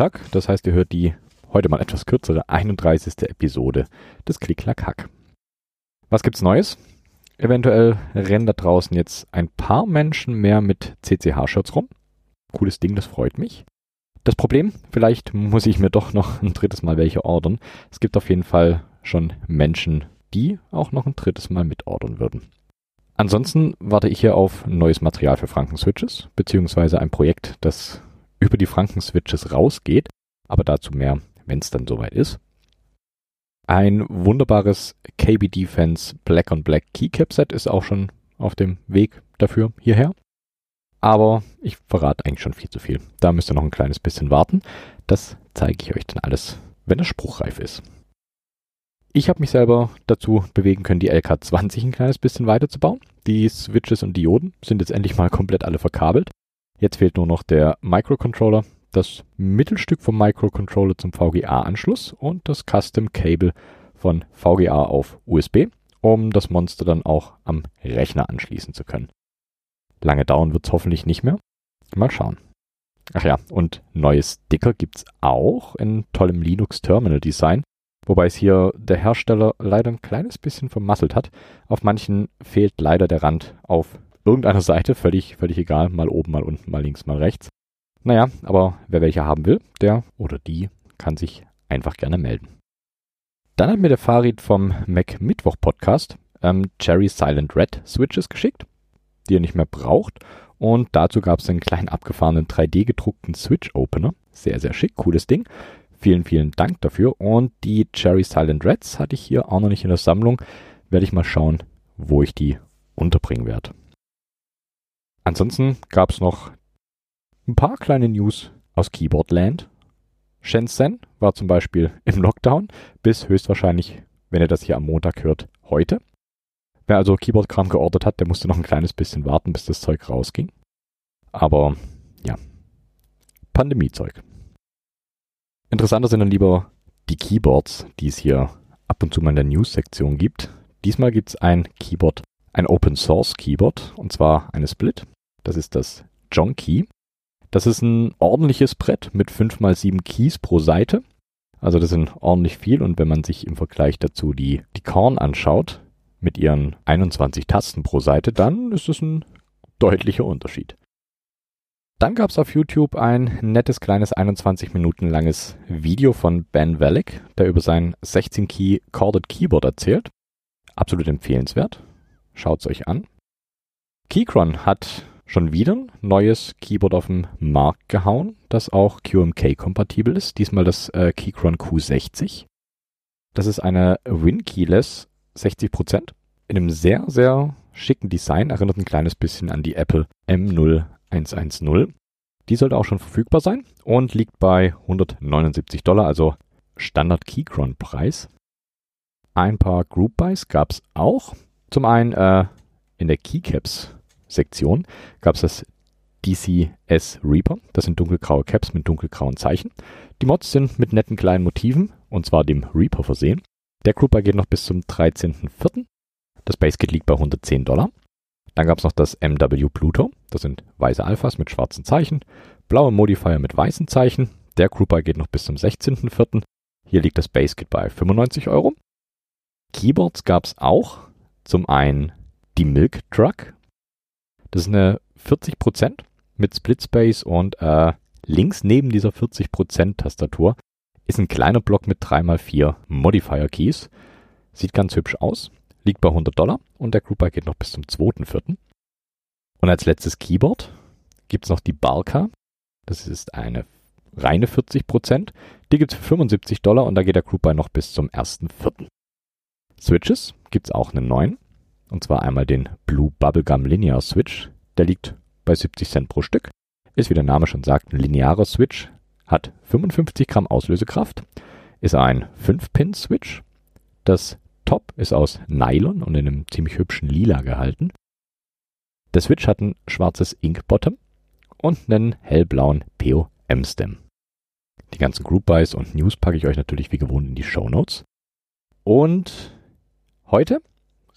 Montag, das heißt, ihr hört die heute mal etwas kürzere 31. Episode des Klick-Klack-Hack. Was gibt's Neues? Eventuell rennen da draußen jetzt ein paar Menschen mehr mit CCH-Shirts rum. Cooles Ding, das freut mich. Das Problem, vielleicht muss ich mir doch noch ein drittes Mal welche ordern. Es gibt auf jeden Fall schon Menschen, die auch noch ein drittes Mal mitordern würden. Ansonsten warte ich hier auf neues Material für Franken-Switches, beziehungsweise ein Projekt, das über die Franken-Switches rausgeht, aber dazu mehr, wenn es dann soweit ist. Ein wunderbares KB Defense Black on Black Keycap Set ist auch schon auf dem Weg dafür hierher. Aber ich verrate eigentlich schon viel zu viel. Da müsst ihr noch ein kleines bisschen warten. Das zeige ich euch dann alles, wenn es spruchreif ist. Ich habe mich selber dazu bewegen können, die LK20 ein kleines bisschen weiterzubauen. Die Switches und Dioden sind jetzt endlich mal komplett alle verkabelt. Jetzt fehlt nur noch der Microcontroller, das Mittelstück vom Microcontroller zum VGA-Anschluss und das Custom Cable von VGA auf USB, um das Monster dann auch am Rechner anschließen zu können. Lange dauern wird es hoffentlich nicht mehr. Mal schauen. Ach ja, und neue Sticker gibt's auch in tollem Linux Terminal Design. Wobei es hier der Hersteller leider ein kleines bisschen vermasselt hat. Auf manchen fehlt leider der Rand auf irgendeiner Seite, völlig, völlig egal, mal oben, mal unten, mal links, mal rechts. Naja, aber wer welche haben will, der oder die kann sich einfach gerne melden. Dann hat mir der Farid vom Mac Mittwoch Podcast ähm, Cherry Silent Red Switches geschickt, die er nicht mehr braucht. Und dazu gab es einen kleinen abgefahrenen 3D gedruckten Switch Opener. Sehr, sehr schick, cooles Ding. Vielen, vielen Dank dafür. Und die Cherry Silent Reds hatte ich hier auch noch nicht in der Sammlung. Werde ich mal schauen, wo ich die unterbringen werde. Ansonsten gab es noch ein paar kleine News aus Keyboardland. Shenzhen war zum Beispiel im Lockdown bis höchstwahrscheinlich, wenn ihr das hier am Montag hört, heute. Wer also Keyboardkram geordert hat, der musste noch ein kleines bisschen warten, bis das Zeug rausging. Aber ja, Pandemiezeug. Interessanter sind dann lieber die Keyboards, die es hier ab und zu mal in der News-Sektion gibt. Diesmal gibt es ein Keyboard, ein Open Source Keyboard, und zwar eine Split. Das ist das John Key. Das ist ein ordentliches Brett mit 5 x 7 Keys pro Seite. Also das sind ordentlich viel und wenn man sich im Vergleich dazu die, die Korn anschaut, mit ihren 21 Tasten pro Seite, dann ist es ein deutlicher Unterschied. Dann gab es auf YouTube ein nettes kleines 21 Minuten langes Video von Ben Wellick, der über sein 16-Key Corded Keyboard erzählt. Absolut empfehlenswert. Schaut's euch an. Keychron hat schon wieder ein neues Keyboard auf den Markt gehauen, das auch QMK-kompatibel ist. Diesmal das äh, Keychron Q60. Das ist eine Win-Keyless 60% in einem sehr, sehr schicken Design. Erinnert ein kleines bisschen an die Apple M0 110. Die sollte auch schon verfügbar sein und liegt bei 179 Dollar, also Standard Keychron Preis. Ein paar Group Buys gab es auch. Zum einen äh, in der Keycaps Sektion gab es das DCS Reaper. Das sind dunkelgraue Caps mit dunkelgrauen Zeichen. Die Mods sind mit netten kleinen Motiven und zwar dem Reaper versehen. Der Group Buy geht noch bis zum 13.04. Das Basekit liegt bei 110 Dollar. Dann gab es noch das MW Pluto. Das sind weiße Alphas mit schwarzen Zeichen, blaue Modifier mit weißen Zeichen. Der Grouper geht noch bis zum 16.04. Hier liegt das Basekit bei 95 Euro. Keyboards gab es auch. Zum einen die Milk Truck. Das ist eine 40% mit Split Space und äh, links neben dieser 40% Tastatur ist ein kleiner Block mit 3x4 Modifier Keys. Sieht ganz hübsch aus liegt bei 100 Dollar und der Group geht noch bis zum 2.4. Und als letztes Keyboard gibt es noch die Balka. Das ist eine reine 40% Die gibt es für 75 Dollar und da geht der Group noch bis zum 1.4. Switches gibt es auch einen neuen. Und zwar einmal den Blue Bubblegum Linear Switch. Der liegt bei 70 Cent pro Stück. Ist, wie der Name schon sagt, ein linearer Switch. Hat 55 Gramm Auslösekraft. Ist ein 5-Pin-Switch. Das Top ist aus Nylon und in einem ziemlich hübschen Lila gehalten. Der Switch hat ein schwarzes Ink Bottom und einen hellblauen POM-Stem. Die ganzen Group Buys und News packe ich euch natürlich wie gewohnt in die Show Notes. Und heute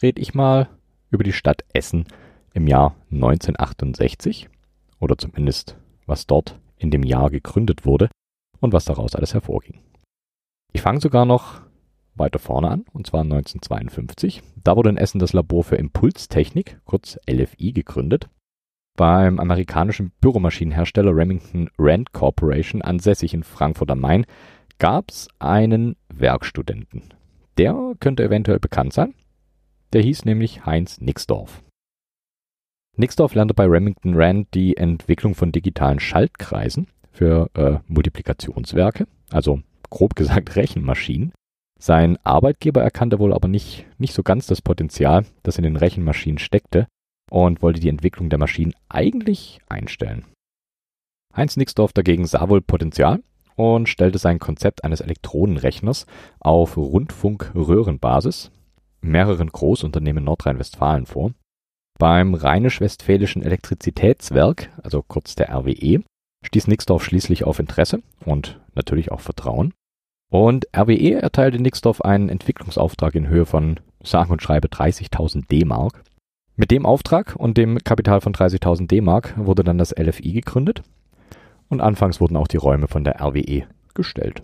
rede ich mal über die Stadt Essen im Jahr 1968 oder zumindest was dort in dem Jahr gegründet wurde und was daraus alles hervorging. Ich fange sogar noch weiter vorne an, und zwar 1952. Da wurde in Essen das Labor für Impulstechnik, kurz LFI, gegründet. Beim amerikanischen Büromaschinenhersteller Remington Rand Corporation, ansässig in Frankfurt am Main, gab es einen Werkstudenten. Der könnte eventuell bekannt sein. Der hieß nämlich Heinz Nixdorf. Nixdorf lernte bei Remington Rand die Entwicklung von digitalen Schaltkreisen für äh, Multiplikationswerke, also grob gesagt Rechenmaschinen. Sein Arbeitgeber erkannte wohl aber nicht, nicht so ganz das Potenzial, das in den Rechenmaschinen steckte und wollte die Entwicklung der Maschinen eigentlich einstellen. Heinz Nixdorf dagegen sah wohl Potenzial und stellte sein Konzept eines Elektronenrechners auf Rundfunkröhrenbasis mehreren Großunternehmen Nordrhein-Westfalen vor. Beim Rheinisch-Westfälischen Elektrizitätswerk, also kurz der RWE, stieß Nixdorf schließlich auf Interesse und natürlich auch Vertrauen. Und RWE erteilte Nixdorf einen Entwicklungsauftrag in Höhe von sage und schreibe 30.000 D-Mark. Mit dem Auftrag und dem Kapital von 30.000 D-Mark wurde dann das LFI gegründet und anfangs wurden auch die Räume von der RWE gestellt.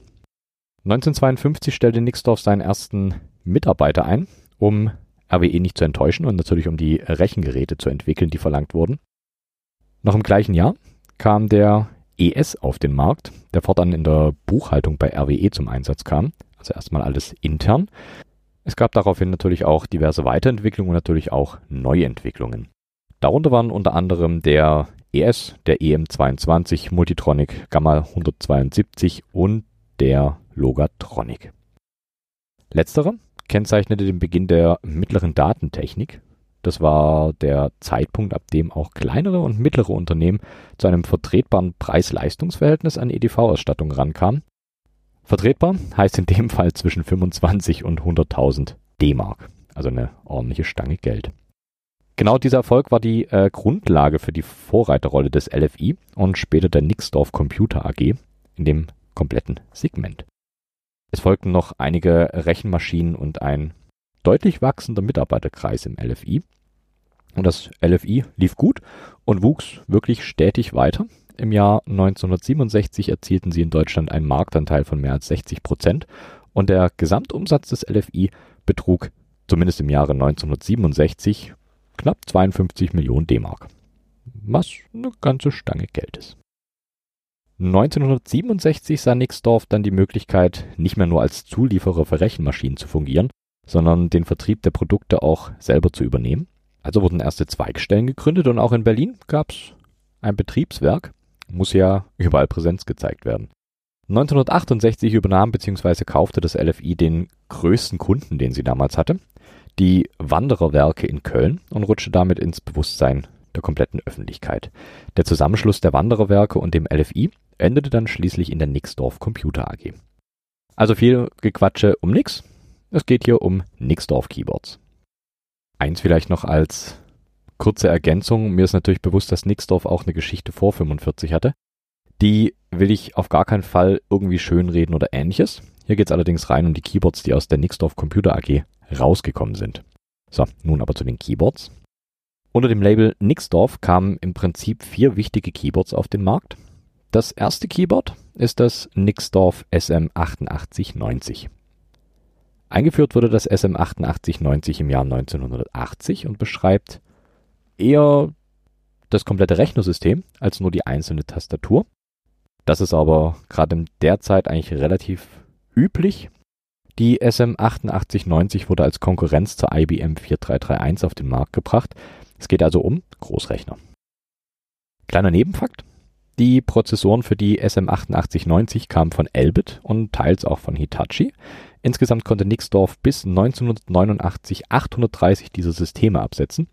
1952 stellte Nixdorf seinen ersten Mitarbeiter ein, um RWE nicht zu enttäuschen und natürlich um die Rechengeräte zu entwickeln, die verlangt wurden. Noch im gleichen Jahr kam der ES auf den Markt, der fortan in der Buchhaltung bei RWE zum Einsatz kam. Also erstmal alles intern. Es gab daraufhin natürlich auch diverse Weiterentwicklungen und natürlich auch Neuentwicklungen. Darunter waren unter anderem der ES, der EM22, Multitronic, Gamma 172 und der Logatronic. Letzterer kennzeichnete den Beginn der mittleren Datentechnik das war der Zeitpunkt, ab dem auch kleinere und mittlere Unternehmen zu einem vertretbaren Preis-Leistungs-Verhältnis an EDV-Ausstattung rankamen. Vertretbar heißt in dem Fall zwischen 25 und 100.000 D-Mark, also eine ordentliche Stange Geld. Genau dieser Erfolg war die äh, Grundlage für die Vorreiterrolle des LFI und später der Nixdorf Computer AG in dem kompletten Segment. Es folgten noch einige Rechenmaschinen und ein deutlich wachsender Mitarbeiterkreis im LFI. Und das LFI lief gut und wuchs wirklich stetig weiter. Im Jahr 1967 erzielten sie in Deutschland einen Marktanteil von mehr als 60 Prozent und der Gesamtumsatz des LFI betrug zumindest im Jahre 1967 knapp 52 Millionen D-Mark. Was eine ganze Stange Geld ist. 1967 sah Nixdorf dann die Möglichkeit, nicht mehr nur als Zulieferer für Rechenmaschinen zu fungieren, sondern den Vertrieb der Produkte auch selber zu übernehmen. Also wurden erste Zweigstellen gegründet und auch in Berlin gab es ein Betriebswerk. Muss ja überall Präsenz gezeigt werden. 1968 übernahm bzw. kaufte das LFI den größten Kunden, den sie damals hatte, die Wandererwerke in Köln und rutschte damit ins Bewusstsein der kompletten Öffentlichkeit. Der Zusammenschluss der Wandererwerke und dem LFI endete dann schließlich in der Nixdorf Computer AG. Also viel Gequatsche um nix. Es geht hier um Nixdorf Keyboards. Eins vielleicht noch als kurze Ergänzung. Mir ist natürlich bewusst, dass Nixdorf auch eine Geschichte vor 45 hatte. Die will ich auf gar keinen Fall irgendwie schönreden oder ähnliches. Hier geht es allerdings rein um die Keyboards, die aus der Nixdorf Computer AG rausgekommen sind. So, nun aber zu den Keyboards. Unter dem Label Nixdorf kamen im Prinzip vier wichtige Keyboards auf den Markt. Das erste Keyboard ist das Nixdorf SM8890. Eingeführt wurde das SM8890 im Jahr 1980 und beschreibt eher das komplette Rechnersystem als nur die einzelne Tastatur. Das ist aber gerade in der Zeit eigentlich relativ üblich. Die SM8890 wurde als Konkurrenz zur IBM 4331 auf den Markt gebracht. Es geht also um Großrechner. Kleiner Nebenfakt. Die Prozessoren für die SM8890 kamen von Elbit und teils auch von Hitachi. Insgesamt konnte Nixdorf bis 1989 830 dieser Systeme absetzen.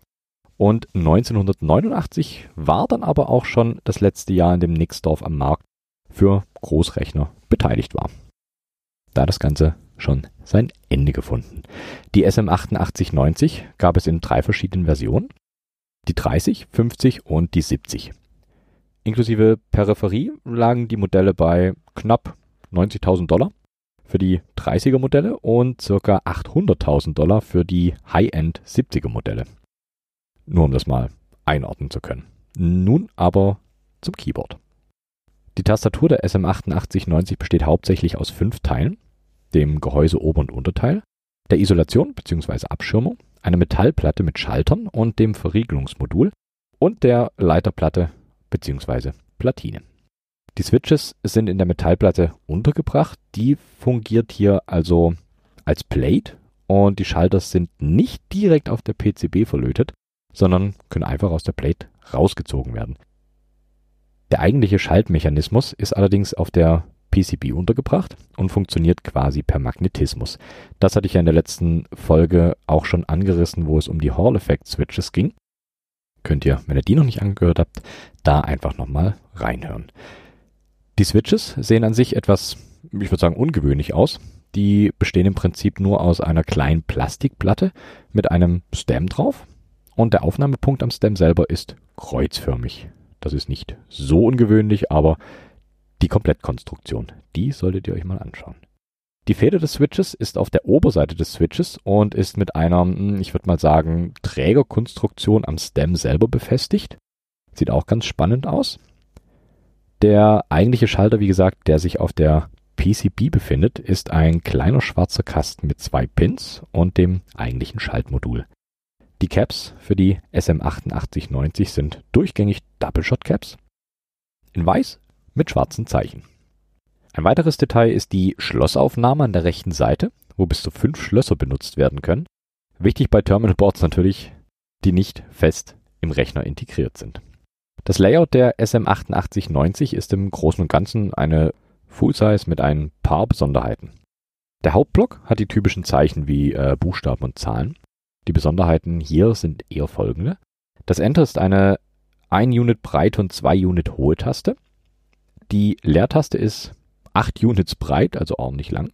Und 1989 war dann aber auch schon das letzte Jahr, in dem Nixdorf am Markt für Großrechner beteiligt war. Da das Ganze schon sein Ende gefunden. Die SM8890 gab es in drei verschiedenen Versionen. Die 30, 50 und die 70. Inklusive Peripherie lagen die Modelle bei knapp 90.000 Dollar für die 30er Modelle und ca. 800.000 Dollar für die High-End 70er Modelle. Nur um das mal einordnen zu können. Nun aber zum Keyboard. Die Tastatur der SM8890 besteht hauptsächlich aus fünf Teilen, dem Gehäuse Ober- und Unterteil, der Isolation bzw. Abschirmung, einer Metallplatte mit Schaltern und dem Verriegelungsmodul und der Leiterplatte bzw. Platine. Die Switches sind in der Metallplatte untergebracht. Die fungiert hier also als Plate und die Schalter sind nicht direkt auf der PCB verlötet, sondern können einfach aus der Plate rausgezogen werden. Der eigentliche Schaltmechanismus ist allerdings auf der PCB untergebracht und funktioniert quasi per Magnetismus. Das hatte ich ja in der letzten Folge auch schon angerissen, wo es um die Hall Effect Switches ging. Könnt ihr, wenn ihr die noch nicht angehört habt, da einfach nochmal reinhören. Die Switches sehen an sich etwas, ich würde sagen, ungewöhnlich aus. Die bestehen im Prinzip nur aus einer kleinen Plastikplatte mit einem Stem drauf und der Aufnahmepunkt am Stem selber ist kreuzförmig. Das ist nicht so ungewöhnlich, aber die Komplettkonstruktion, die solltet ihr euch mal anschauen. Die Feder des Switches ist auf der Oberseite des Switches und ist mit einer, hm, ich würde mal sagen, Trägerkonstruktion am Stem selber befestigt. Sieht auch ganz spannend aus. Der eigentliche Schalter, wie gesagt, der sich auf der PCB befindet, ist ein kleiner schwarzer Kasten mit zwei Pins und dem eigentlichen Schaltmodul. Die Caps für die SM8890 sind durchgängig Double Shot Caps in weiß mit schwarzen Zeichen. Ein weiteres Detail ist die Schlossaufnahme an der rechten Seite, wo bis zu fünf Schlösser benutzt werden können. Wichtig bei Terminal Boards natürlich, die nicht fest im Rechner integriert sind. Das Layout der SM8890 ist im Großen und Ganzen eine Full-Size mit ein paar Besonderheiten. Der Hauptblock hat die typischen Zeichen wie äh, Buchstaben und Zahlen. Die Besonderheiten hier sind eher folgende. Das Enter ist eine 1 Unit breite und 2 Unit hohe Taste. Die Leertaste ist 8 Units breit, also ordentlich lang.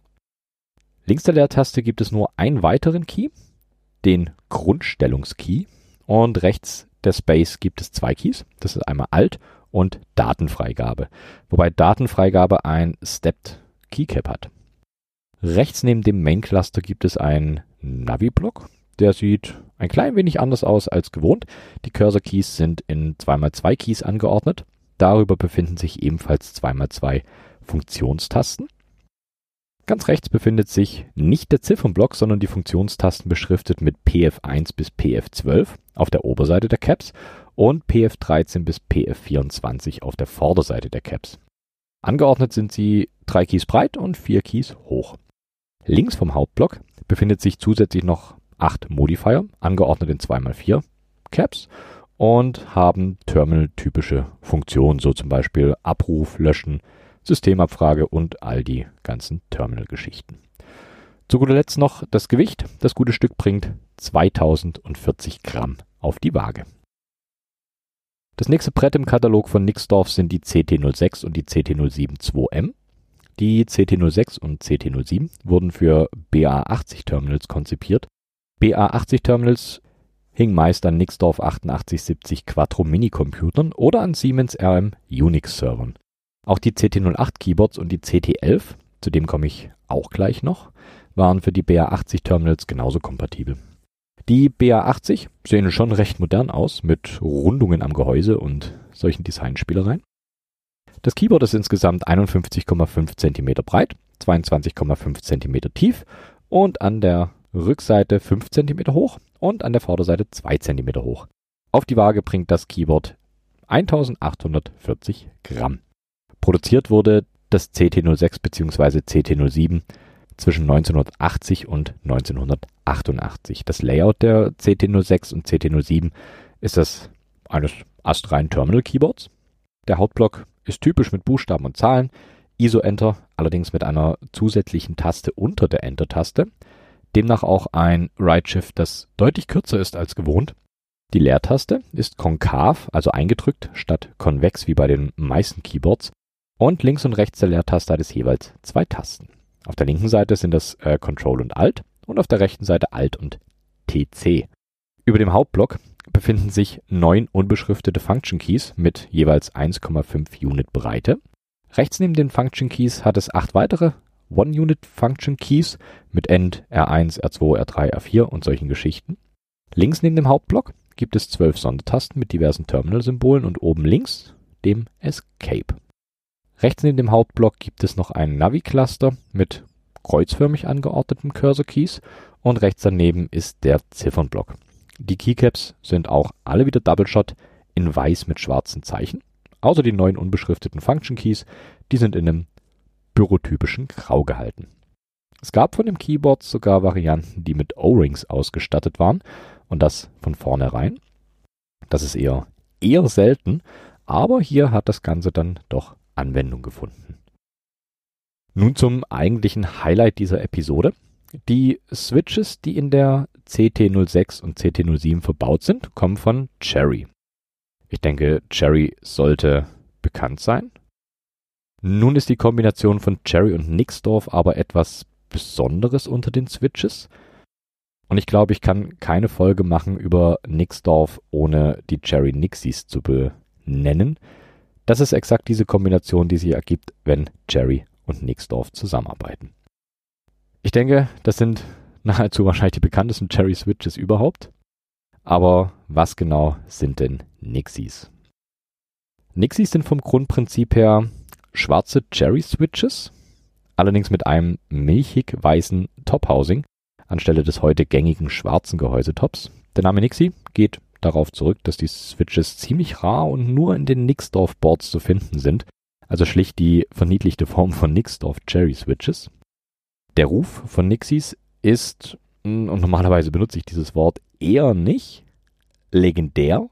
Links der Leertaste gibt es nur einen weiteren Key, den Grundstellungskey. Und rechts der Space gibt es zwei Keys. Das ist einmal Alt und Datenfreigabe. Wobei Datenfreigabe ein Stepped Keycap hat. Rechts neben dem Main Cluster gibt es einen Navi-Block. Der sieht ein klein wenig anders aus als gewohnt. Die Cursor Keys sind in 2x2 Keys angeordnet. Darüber befinden sich ebenfalls 2x2 Funktionstasten. Ganz rechts befindet sich nicht der Ziffernblock, sondern die Funktionstasten beschriftet mit PF1 bis PF12 auf der Oberseite der Caps und PF13 bis PF24 auf der Vorderseite der Caps. Angeordnet sind sie drei Keys breit und vier Keys hoch. Links vom Hauptblock befindet sich zusätzlich noch acht Modifier, angeordnet in 2x4 Caps und haben Terminal-typische Funktionen, so zum Beispiel Abruf, Löschen, Systemabfrage und all die ganzen Terminal-Geschichten. Zu guter Letzt noch das Gewicht. Das gute Stück bringt 2040 Gramm auf die Waage. Das nächste Brett im Katalog von Nixdorf sind die CT06 und die CT07 2M. Die CT06 und CT07 wurden für BA80 Terminals konzipiert. BA80 Terminals hingen meist an Nixdorf 8870 Quattro Minicomputern oder an Siemens RM Unix Servern. Auch die CT08 Keyboards und die CT11, zu dem komme ich auch gleich noch, waren für die BA80 Terminals genauso kompatibel. Die BA80 sehen schon recht modern aus, mit Rundungen am Gehäuse und solchen Designspielereien. Das Keyboard ist insgesamt 51,5 cm breit, 22,5 cm tief und an der Rückseite 5 cm hoch und an der Vorderseite 2 cm hoch. Auf die Waage bringt das Keyboard 1840 Gramm. Produziert wurde das CT06 bzw. CT07 zwischen 1980 und 1988. Das Layout der CT06 und CT07 ist das eines astreinen Terminal Keyboards. Der Hauptblock ist typisch mit Buchstaben und Zahlen, ISO-Enter allerdings mit einer zusätzlichen Taste unter der Enter-Taste. Demnach auch ein Right-Shift, das deutlich kürzer ist als gewohnt. Die Leertaste ist konkav, also eingedrückt, statt konvex wie bei den meisten Keyboards und links und rechts der Leertaste hat es jeweils zwei Tasten. Auf der linken Seite sind das äh, Control und Alt und auf der rechten Seite Alt und TC. Über dem Hauptblock befinden sich neun unbeschriftete Function Keys mit jeweils 1,5 Unit Breite. Rechts neben den Function Keys hat es acht weitere One-Unit Function Keys mit End, R1, R2, R3, R4 und solchen Geschichten. Links neben dem Hauptblock gibt es zwölf Sondertasten mit diversen Terminal-Symbolen und oben links dem Escape. Rechts neben dem Hauptblock gibt es noch einen Navi-Cluster mit kreuzförmig angeordneten Cursor-Keys und rechts daneben ist der Ziffernblock. Die Keycaps sind auch alle wieder Double Shot in weiß mit schwarzen Zeichen. Außer die neuen unbeschrifteten Function Keys, die sind in einem bürotypischen Grau gehalten. Es gab von dem Keyboard sogar Varianten, die mit O-Rings ausgestattet waren und das von vornherein. Das ist eher, eher selten, aber hier hat das Ganze dann doch Anwendung gefunden. Nun zum eigentlichen Highlight dieser Episode. Die Switches, die in der CT06 und CT07 verbaut sind, kommen von Cherry. Ich denke, Cherry sollte bekannt sein. Nun ist die Kombination von Cherry und Nixdorf aber etwas Besonderes unter den Switches. Und ich glaube, ich kann keine Folge machen über Nixdorf, ohne die Cherry Nixies zu benennen. Das ist exakt diese Kombination, die sich ergibt, wenn Cherry und Nixdorf zusammenarbeiten. Ich denke, das sind nahezu wahrscheinlich die bekanntesten Cherry Switches überhaupt. Aber was genau sind denn Nixies? Nixies sind vom Grundprinzip her schwarze Cherry Switches, allerdings mit einem milchig weißen Top-Housing anstelle des heute gängigen schwarzen Gehäusetops. Der Name Nixie geht darauf zurück, dass die Switches ziemlich rar und nur in den Nixdorf Boards zu finden sind, also schlicht die verniedlichte Form von Nixdorf Cherry Switches. Der Ruf von Nixies ist, und normalerweise benutze ich dieses Wort eher nicht, legendär.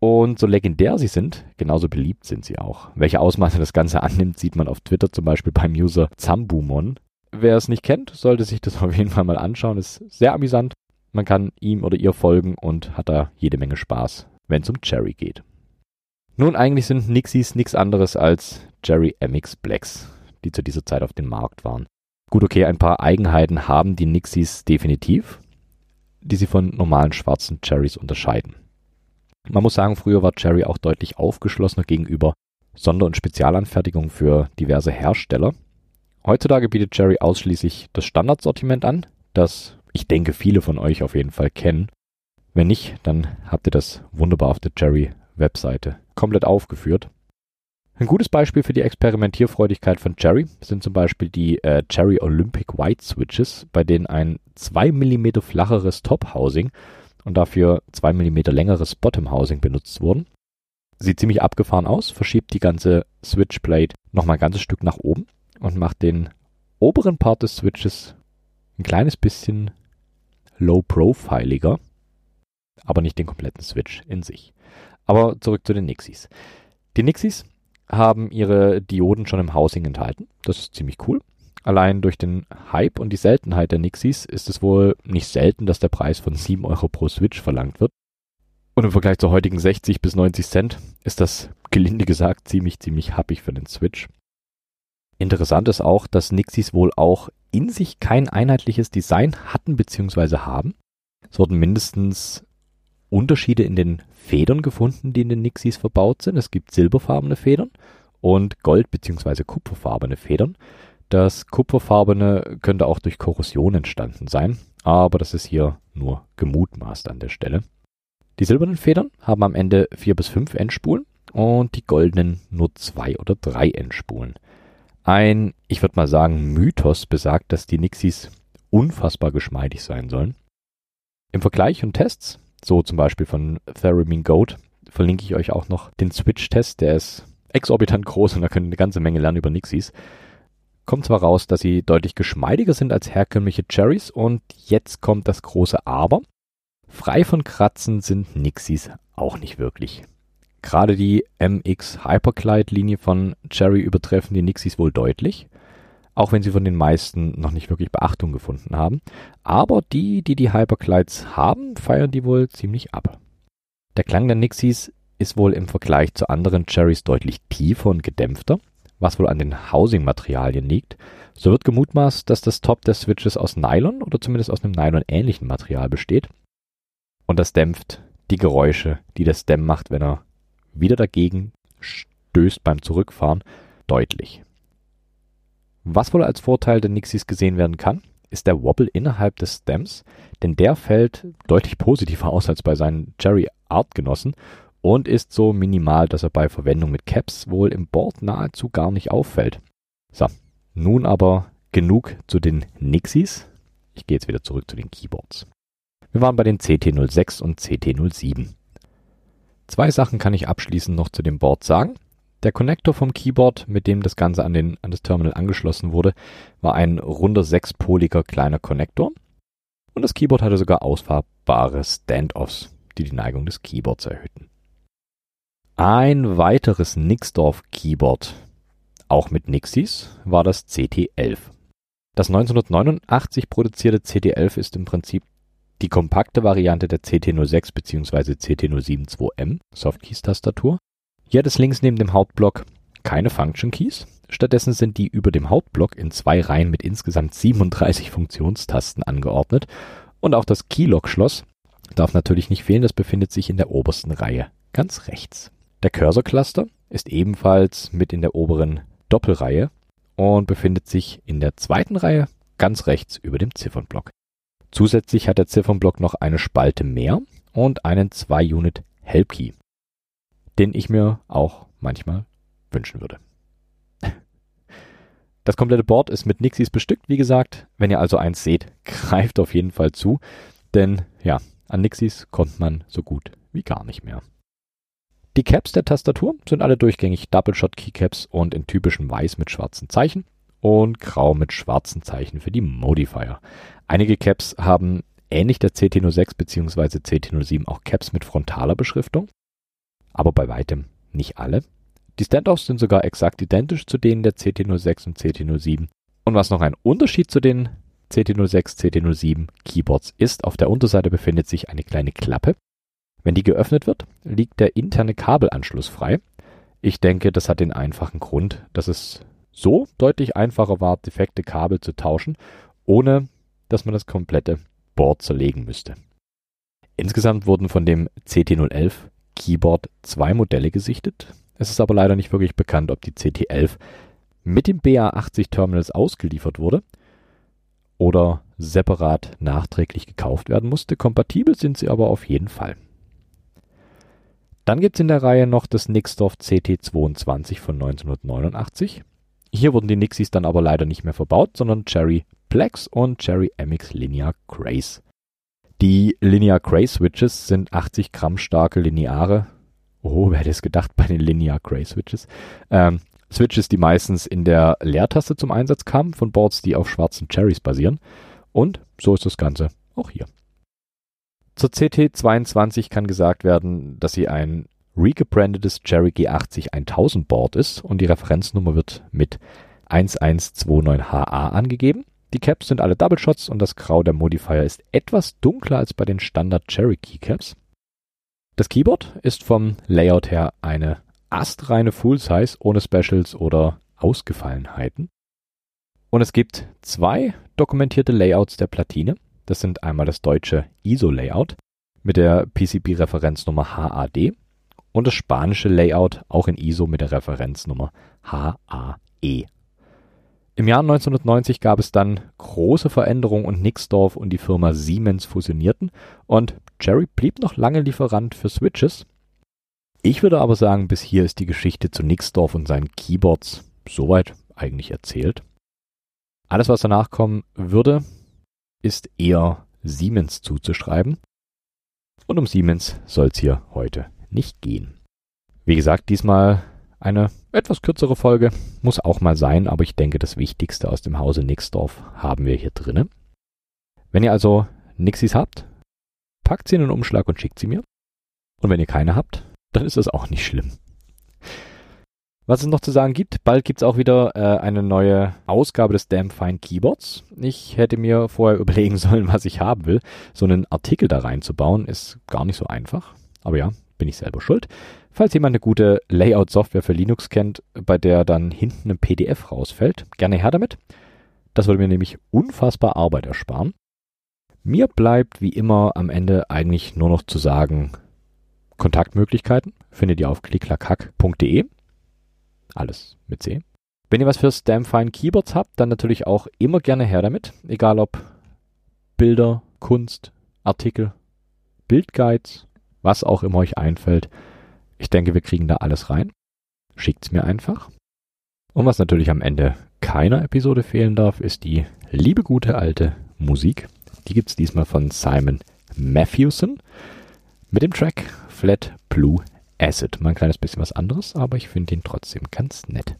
Und so legendär sie sind, genauso beliebt sind sie auch. Welche Ausmaße das Ganze annimmt, sieht man auf Twitter zum Beispiel beim User Zambumon. Wer es nicht kennt, sollte sich das auf jeden Fall mal anschauen. Ist sehr amüsant. Man kann ihm oder ihr folgen und hat da jede Menge Spaß, wenn es um Cherry geht. Nun, eigentlich sind Nixies nichts anderes als Jerry MX Blacks, die zu dieser Zeit auf dem Markt waren. Gut, okay, ein paar Eigenheiten haben die Nixies definitiv, die sie von normalen schwarzen Cherries unterscheiden. Man muss sagen, früher war Cherry auch deutlich aufgeschlossener gegenüber Sonder- und Spezialanfertigungen für diverse Hersteller. Heutzutage bietet Cherry ausschließlich das Standardsortiment an, das ich denke viele von euch auf jeden Fall kennen. Wenn nicht, dann habt ihr das wunderbar auf der Cherry Webseite komplett aufgeführt. Ein gutes Beispiel für die Experimentierfreudigkeit von Cherry sind zum Beispiel die äh, Cherry Olympic White Switches, bei denen ein 2 mm flacheres Top-Housing und dafür 2 mm längeres Bottom-Housing benutzt wurden. Sieht ziemlich abgefahren aus, verschiebt die ganze Switchplate nochmal ein ganzes Stück nach oben und macht den oberen Part des Switches ein kleines bisschen low-profiliger, aber nicht den kompletten Switch in sich. Aber zurück zu den Nixies. Die Nixies haben ihre Dioden schon im Housing enthalten. Das ist ziemlich cool. Allein durch den Hype und die Seltenheit der Nixies ist es wohl nicht selten, dass der Preis von 7 Euro pro Switch verlangt wird. Und im Vergleich zu heutigen 60 bis 90 Cent ist das gelinde gesagt ziemlich, ziemlich happig für den Switch. Interessant ist auch, dass Nixies wohl auch in sich kein einheitliches Design hatten bzw. haben. Es wurden mindestens Unterschiede in den Federn gefunden, die in den Nixies verbaut sind. Es gibt silberfarbene Federn und gold- bzw. kupferfarbene Federn. Das kupferfarbene könnte auch durch Korrosion entstanden sein, aber das ist hier nur gemutmaßt an der Stelle. Die silbernen Federn haben am Ende vier bis fünf Endspulen und die goldenen nur zwei oder drei Endspulen. Ein, ich würde mal sagen, Mythos besagt, dass die Nixies unfassbar geschmeidig sein sollen. Im Vergleich und Tests so zum Beispiel von Theremin Goat verlinke ich euch auch noch den Switch-Test, der ist exorbitant groß und da könnt ihr eine ganze Menge lernen über Nixies. Kommt zwar raus, dass sie deutlich geschmeidiger sind als herkömmliche Cherries und jetzt kommt das große Aber. Frei von Kratzen sind Nixies auch nicht wirklich. Gerade die MX Hyperglide Linie von Cherry übertreffen die Nixies wohl deutlich auch wenn sie von den meisten noch nicht wirklich Beachtung gefunden haben. Aber die, die die Hyperglides haben, feiern die wohl ziemlich ab. Der Klang der Nixies ist wohl im Vergleich zu anderen Cherries deutlich tiefer und gedämpfter, was wohl an den Housing-Materialien liegt. So wird gemutmaßt, dass das Top der Switches aus Nylon oder zumindest aus einem Nylon-ähnlichen Material besteht. Und das dämpft die Geräusche, die der Stem macht, wenn er wieder dagegen stößt beim Zurückfahren, deutlich. Was wohl als Vorteil der Nixies gesehen werden kann, ist der Wobble innerhalb des Stems, denn der fällt deutlich positiver aus als bei seinen Cherry Artgenossen und ist so minimal, dass er bei Verwendung mit Caps wohl im Board nahezu gar nicht auffällt. So, nun aber genug zu den Nixies. Ich gehe jetzt wieder zurück zu den Keyboards. Wir waren bei den CT06 und CT07. Zwei Sachen kann ich abschließend noch zu dem Board sagen. Der Connector vom Keyboard, mit dem das Ganze an, den, an das Terminal angeschlossen wurde, war ein runder sechspoliger kleiner Connector. Und das Keyboard hatte sogar ausfahrbare Standoffs, die die Neigung des Keyboards erhöhten. Ein weiteres Nixdorf Keyboard, auch mit Nixies, war das CT11. Das 1989 produzierte CT11 ist im Prinzip die kompakte Variante der CT06 bzw. CT07 2M Softkeys-Tastatur. Hier hat es links neben dem Hauptblock keine Function Keys. Stattdessen sind die über dem Hauptblock in zwei Reihen mit insgesamt 37 Funktionstasten angeordnet. Und auch das Keylog-Schloss darf natürlich nicht fehlen, das befindet sich in der obersten Reihe, ganz rechts. Der Cursor-Cluster ist ebenfalls mit in der oberen Doppelreihe und befindet sich in der zweiten Reihe ganz rechts über dem Ziffernblock. Zusätzlich hat der Ziffernblock noch eine Spalte mehr und einen 2-Unit Help-Key, den ich mir auch manchmal wünschen würde. Das komplette Board ist mit Nixies bestückt, wie gesagt. Wenn ihr also eins seht, greift auf jeden Fall zu, denn ja, an Nixies kommt man so gut wie gar nicht mehr. Die Caps der Tastatur sind alle durchgängig Double-Shot Keycaps und in typischem Weiß mit schwarzen Zeichen und Grau mit schwarzen Zeichen für die Modifier. Einige Caps haben ähnlich der CT06 bzw. CT07 auch Caps mit frontaler Beschriftung, aber bei weitem nicht alle. Die Standoffs sind sogar exakt identisch zu denen der CT06 und CT07. Und was noch ein Unterschied zu den CT06, CT07 Keyboards ist, auf der Unterseite befindet sich eine kleine Klappe. Wenn die geöffnet wird, liegt der interne Kabelanschluss frei. Ich denke, das hat den einfachen Grund, dass es so deutlich einfacher war, defekte Kabel zu tauschen, ohne dass man das komplette Board zerlegen müsste. Insgesamt wurden von dem CT011 Keyboard zwei Modelle gesichtet. Es ist aber leider nicht wirklich bekannt, ob die CT11 mit dem BA80 Terminals ausgeliefert wurde oder separat nachträglich gekauft werden musste. Kompatibel sind sie aber auf jeden Fall. Dann gibt es in der Reihe noch das Nixdorf CT22 von 1989. Hier wurden die Nixies dann aber leider nicht mehr verbaut, sondern Cherry Plex und Cherry MX Linear Grace. Die Linear Grace Switches sind 80 Gramm starke lineare, oh, wer hätte es gedacht bei den Linear Grace Switches, ähm, Switches, die meistens in der Leertaste zum Einsatz kamen, von Boards, die auf schwarzen Cherries basieren. Und so ist das Ganze auch hier. Zur CT22 kann gesagt werden, dass sie ein regebrandetes Cherry G80 1000 Board ist und die Referenznummer wird mit 1129HA angegeben. Die Caps sind alle Double Shots und das Grau der Modifier ist etwas dunkler als bei den Standard Cherokee Caps. Das Keyboard ist vom Layout her eine astreine Full Size ohne Specials oder Ausgefallenheiten. Und es gibt zwei dokumentierte Layouts der Platine. Das sind einmal das deutsche ISO-Layout mit der PCB-Referenznummer HAD und das spanische Layout auch in ISO mit der Referenznummer HAE. Im Jahr 1990 gab es dann große Veränderungen und Nixdorf und die Firma Siemens fusionierten und Cherry blieb noch lange Lieferant für Switches. Ich würde aber sagen, bis hier ist die Geschichte zu Nixdorf und seinen Keyboards soweit eigentlich erzählt. Alles, was danach kommen würde, ist eher Siemens zuzuschreiben. Und um Siemens soll es hier heute nicht gehen. Wie gesagt, diesmal eine etwas kürzere Folge muss auch mal sein, aber ich denke, das Wichtigste aus dem Hause Nixdorf haben wir hier drinnen. Wenn ihr also Nixis habt, packt sie in einen Umschlag und schickt sie mir. Und wenn ihr keine habt, dann ist das auch nicht schlimm. Was es noch zu sagen gibt, bald gibt es auch wieder äh, eine neue Ausgabe des Damn Fine Keyboards. Ich hätte mir vorher überlegen sollen, was ich haben will. So einen Artikel da reinzubauen, ist gar nicht so einfach. Aber ja, bin ich selber schuld. Falls jemand eine gute Layout-Software für Linux kennt, bei der dann hinten ein PDF rausfällt, gerne her damit. Das würde mir nämlich unfassbar Arbeit ersparen. Mir bleibt wie immer am Ende eigentlich nur noch zu sagen, Kontaktmöglichkeiten findet ihr auf klicklackhack.de. Alles mit C. Wenn ihr was für Stamfine Keyboards habt, dann natürlich auch immer gerne her damit. Egal ob Bilder, Kunst, Artikel, Bildguides, was auch immer euch einfällt Ich denke, wir kriegen da alles rein. Schickt's mir einfach. Und was natürlich am Ende keiner Episode fehlen darf, ist die liebe gute alte Musik. Die gibt's diesmal von Simon Matthewson mit dem Track Flat Blue Acid. Mal ein kleines bisschen was anderes, aber ich finde ihn trotzdem ganz nett.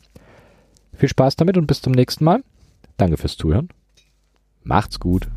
Viel Spaß damit und bis zum nächsten Mal. Danke fürs Zuhören. Macht's gut.